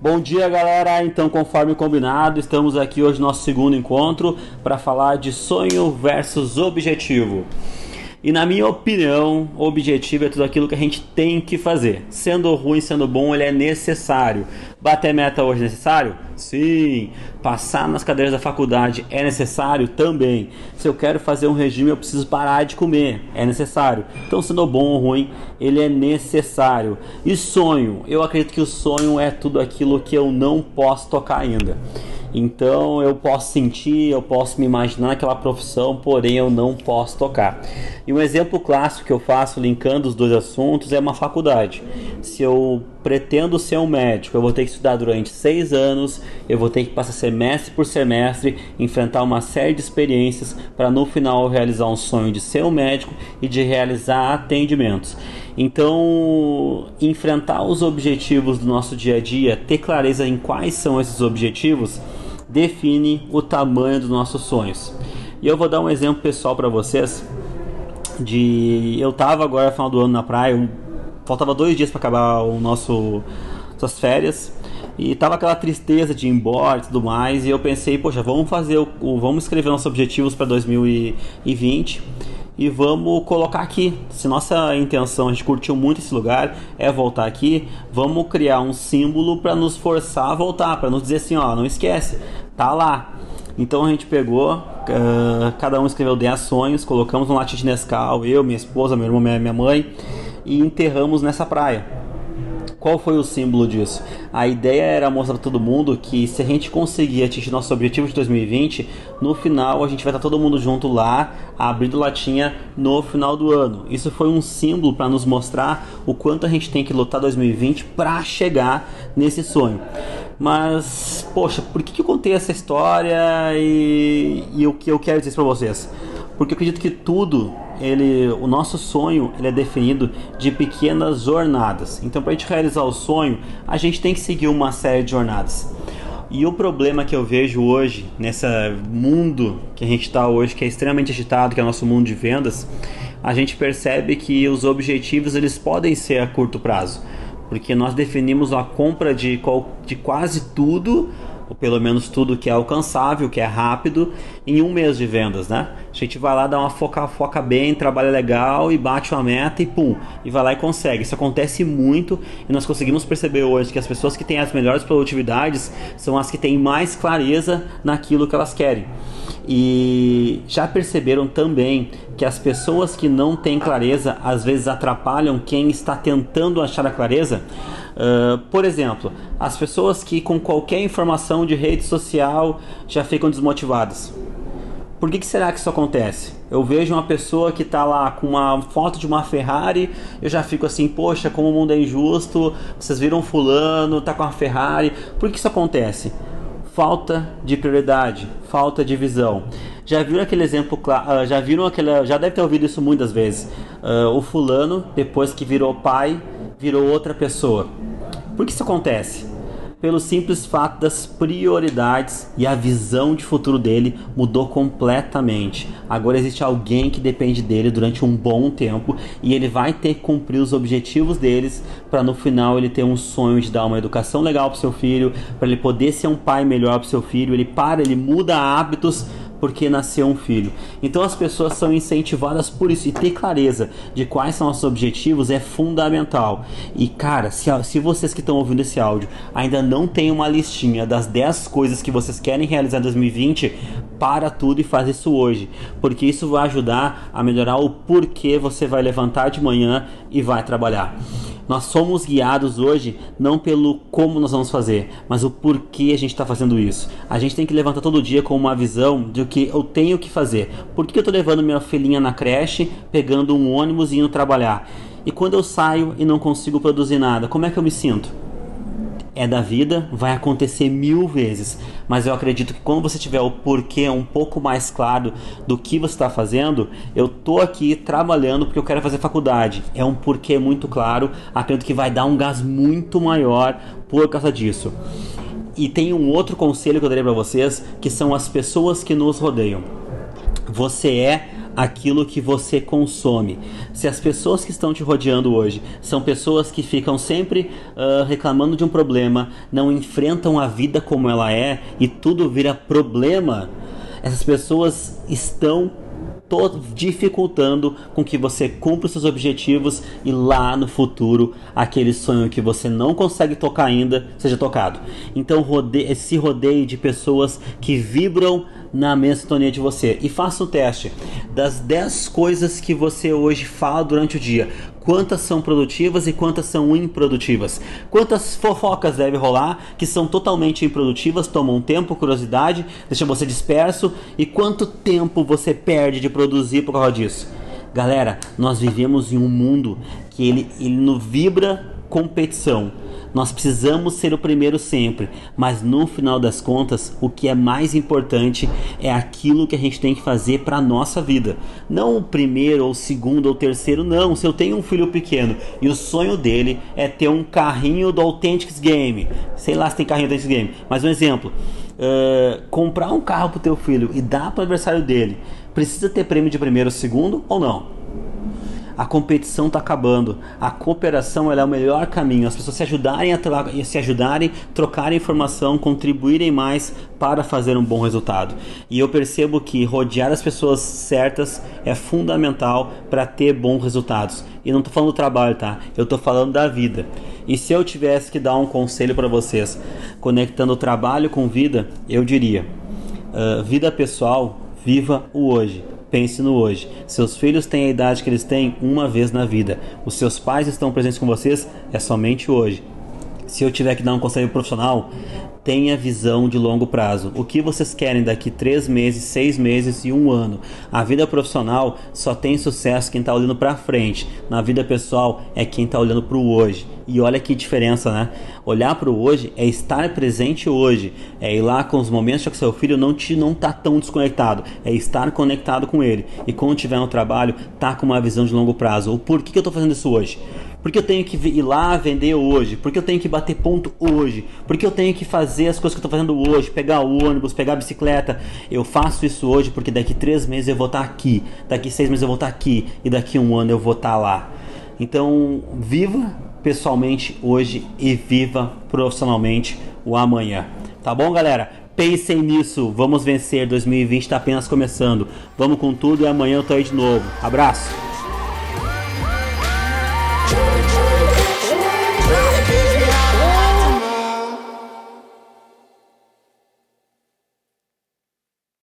Bom dia, galera. Então, conforme combinado, estamos aqui hoje no nosso segundo encontro para falar de sonho versus objetivo. E na minha opinião, objetivo é tudo aquilo que a gente tem que fazer. Sendo ruim, sendo bom, ele é necessário. Bater meta hoje é necessário? Sim. Passar nas cadeiras da faculdade é necessário? Também. Se eu quero fazer um regime, eu preciso parar de comer. É necessário. Então, sendo bom ou ruim, ele é necessário. E sonho? Eu acredito que o sonho é tudo aquilo que eu não posso tocar ainda. Então eu posso sentir, eu posso me imaginar naquela profissão, porém eu não posso tocar. E um exemplo clássico que eu faço linkando os dois assuntos é uma faculdade. Se eu pretendo ser um médico, eu vou ter que estudar durante seis anos, eu vou ter que passar semestre por semestre, enfrentar uma série de experiências para no final realizar um sonho de ser um médico e de realizar atendimentos. Então, enfrentar os objetivos do nosso dia a dia, ter clareza em quais são esses objetivos, define o tamanho dos nossos sonhos. E eu vou dar um exemplo pessoal para vocês. De eu tava agora final do ano na praia, um- faltava dois dias para acabar o nosso nossas férias e tava aquela tristeza de ir embora e tudo mais e eu pensei, poxa, vamos fazer o, o- vamos escrever nossos objetivos para 2020 e vamos colocar aqui. Se nossa intenção, a gente curtiu muito esse lugar, é voltar aqui, vamos criar um símbolo para nos forçar a voltar, para nos dizer assim, ó, não esquece, tá lá. Então a gente pegou, ah, cada um escreveu 10 sonhos, colocamos um latinha de Nescau, eu, minha esposa, meu irmão, minha mãe, e enterramos nessa praia. Qual foi o símbolo disso? A ideia era mostrar para todo mundo que se a gente conseguir atingir nosso objetivo de 2020, no final a gente vai estar todo mundo junto lá, abrindo latinha no final do ano. Isso foi um símbolo para nos mostrar o quanto a gente tem que lutar 2020 para chegar nesse sonho. Mas, poxa, por que, que eu contei essa história e, e o que eu quero dizer para vocês? Porque eu acredito que tudo, ele, o nosso sonho, ele é definido de pequenas jornadas. Então, para a gente realizar o sonho, a gente tem que seguir uma série de jornadas. E o problema que eu vejo hoje, nesse mundo que a gente está hoje, que é extremamente agitado, que é o nosso mundo de vendas, a gente percebe que os objetivos eles podem ser a curto prazo. Porque nós definimos a compra de, de quase tudo ou pelo menos tudo que é alcançável, que é rápido, em um mês de vendas, né? A gente vai lá, dá uma foca, foca bem, trabalha legal e bate uma meta e pum, e vai lá e consegue. Isso acontece muito e nós conseguimos perceber hoje que as pessoas que têm as melhores produtividades são as que têm mais clareza naquilo que elas querem. E já perceberam também que as pessoas que não têm clareza às vezes atrapalham quem está tentando achar a clareza? Uh, por exemplo, as pessoas que com qualquer informação de rede social já ficam desmotivadas. Por que, que será que isso acontece? Eu vejo uma pessoa que está lá com uma foto de uma Ferrari, eu já fico assim, poxa, como o mundo é injusto, vocês viram fulano, tá com uma Ferrari. Por que isso acontece? Falta de prioridade, falta de visão. Já viram aquele exemplo, ah, já viram aquele, já deve ter ouvido isso muitas vezes. Ah, o fulano, depois que virou pai, virou outra pessoa. Por que isso acontece? Pelo simples fato das prioridades e a visão de futuro dele mudou completamente. Agora existe alguém que depende dele durante um bom tempo e ele vai ter que cumprir os objetivos deles para no final ele ter um sonho de dar uma educação legal para seu filho, para ele poder ser um pai melhor para seu filho. Ele para, ele muda hábitos porque nasceu um filho. Então as pessoas são incentivadas por isso e ter clareza de quais são os objetivos é fundamental. E cara, se, se vocês que estão ouvindo esse áudio ainda não têm uma listinha das 10 coisas que vocês querem realizar em 2020, para tudo e faz isso hoje, porque isso vai ajudar a melhorar o porquê você vai levantar de manhã e vai trabalhar. Nós somos guiados hoje não pelo como nós vamos fazer, mas o porquê a gente está fazendo isso. A gente tem que levantar todo dia com uma visão de o que eu tenho que fazer. Por que eu estou levando minha filhinha na creche, pegando um ônibus e indo trabalhar? E quando eu saio e não consigo produzir nada, como é que eu me sinto? É da vida, vai acontecer mil vezes. Mas eu acredito que quando você tiver o porquê um pouco mais claro do que você está fazendo, eu tô aqui trabalhando porque eu quero fazer faculdade. É um porquê muito claro. Acredito que vai dar um gás muito maior por causa disso. E tem um outro conselho que eu darei para vocês, que são as pessoas que nos rodeiam. Você é aquilo que você consome. Se as pessoas que estão te rodeando hoje são pessoas que ficam sempre uh, reclamando de um problema, não enfrentam a vida como ela é e tudo vira problema, essas pessoas estão dificultando com que você cumpra os seus objetivos e lá no futuro aquele sonho que você não consegue tocar ainda seja tocado. Então rode esse rodeio de pessoas que vibram na mesma sintonia de você e faça o teste das 10 coisas que você hoje fala durante o dia quantas são produtivas e quantas são improdutivas. Quantas fofocas deve rolar que são totalmente improdutivas, tomam tempo, curiosidade, deixam você disperso e quanto tempo você perde de produzir por causa disso. Galera, nós vivemos em um mundo que ele, ele não vibra competição. Nós precisamos ser o primeiro sempre, mas no final das contas, o que é mais importante é aquilo que a gente tem que fazer para nossa vida. Não o primeiro ou segundo ou terceiro, não. Se eu tenho um filho pequeno e o sonho dele é ter um carrinho do Authentics Game, sei lá se tem carrinho do Authentics Game, mas um exemplo, uh, comprar um carro pro teu filho e dar para o aniversário dele, precisa ter prêmio de primeiro ou segundo ou não? A competição está acabando. A cooperação é o melhor caminho. As pessoas se ajudarem a se ajudarem, trocarem informação, contribuírem mais para fazer um bom resultado. E eu percebo que rodear as pessoas certas é fundamental para ter bons resultados. E não estou falando do trabalho, tá? Eu estou falando da vida. E se eu tivesse que dar um conselho para vocês, conectando trabalho com vida, eu diria: uh, vida pessoal, viva o hoje. Pense no hoje. Seus filhos têm a idade que eles têm uma vez na vida. Os seus pais estão presentes com vocês é somente hoje. Se eu tiver que dar um conselho profissional, tenha visão de longo prazo. O que vocês querem daqui três meses, seis meses e um ano? A vida profissional só tem sucesso quem está olhando para frente. Na vida pessoal é quem está olhando para o hoje. E olha que diferença, né? Olhar para o hoje é estar presente hoje, é ir lá com os momentos que seu filho não te não tá tão desconectado, é estar conectado com ele. E quando tiver no trabalho, tá com uma visão de longo prazo. O porquê que eu estou fazendo isso hoje? Porque eu tenho que ir lá vender hoje? Porque eu tenho que bater ponto hoje? Porque eu tenho que fazer as coisas que eu estou fazendo hoje? Pegar o ônibus, pegar a bicicleta? Eu faço isso hoje porque daqui três meses eu vou estar aqui, daqui seis meses eu vou estar aqui e daqui um ano eu vou estar lá. Então, viva pessoalmente hoje e viva profissionalmente o amanhã. Tá bom, galera? Pensem nisso. Vamos vencer. 2020 está apenas começando. Vamos com tudo e amanhã eu tô aí de novo. Abraço.